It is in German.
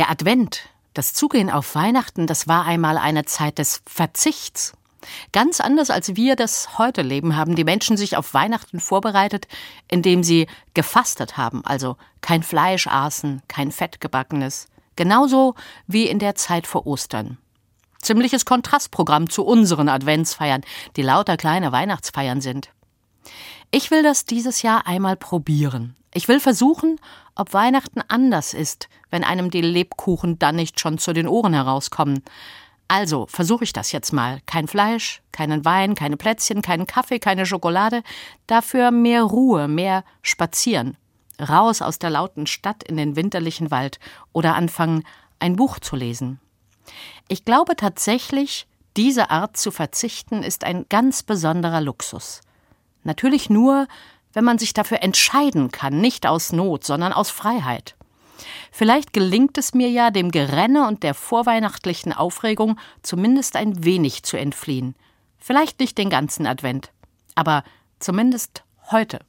Der Advent, das Zugehen auf Weihnachten, das war einmal eine Zeit des Verzichts. Ganz anders als wir das heute leben, haben die Menschen sich auf Weihnachten vorbereitet, indem sie gefastet haben, also kein Fleisch aßen, kein Fett gebackenes, genauso wie in der Zeit vor Ostern. Ziemliches Kontrastprogramm zu unseren Adventsfeiern, die lauter kleine Weihnachtsfeiern sind. Ich will das dieses Jahr einmal probieren. Ich will versuchen, ob Weihnachten anders ist, wenn einem die Lebkuchen dann nicht schon zu den Ohren herauskommen. Also versuche ich das jetzt mal. Kein Fleisch, keinen Wein, keine Plätzchen, keinen Kaffee, keine Schokolade. Dafür mehr Ruhe, mehr Spazieren. Raus aus der lauten Stadt in den winterlichen Wald oder anfangen, ein Buch zu lesen. Ich glaube tatsächlich, diese Art zu verzichten ist ein ganz besonderer Luxus. Natürlich nur, wenn man sich dafür entscheiden kann, nicht aus Not, sondern aus Freiheit. Vielleicht gelingt es mir ja, dem Gerenne und der vorweihnachtlichen Aufregung zumindest ein wenig zu entfliehen. Vielleicht nicht den ganzen Advent, aber zumindest heute.